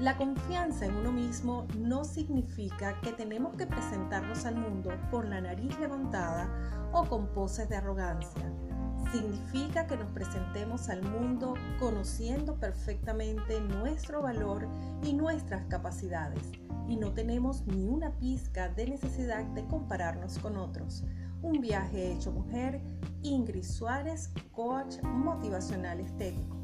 La confianza en uno mismo no significa que tenemos que presentarnos al mundo con la nariz levantada o con poses de arrogancia. Significa que nos presentemos al mundo conociendo perfectamente nuestro valor y nuestras capacidades y no tenemos ni una pizca de necesidad de compararnos con otros. Un viaje hecho mujer, Ingrid Suárez, coach motivacional estético.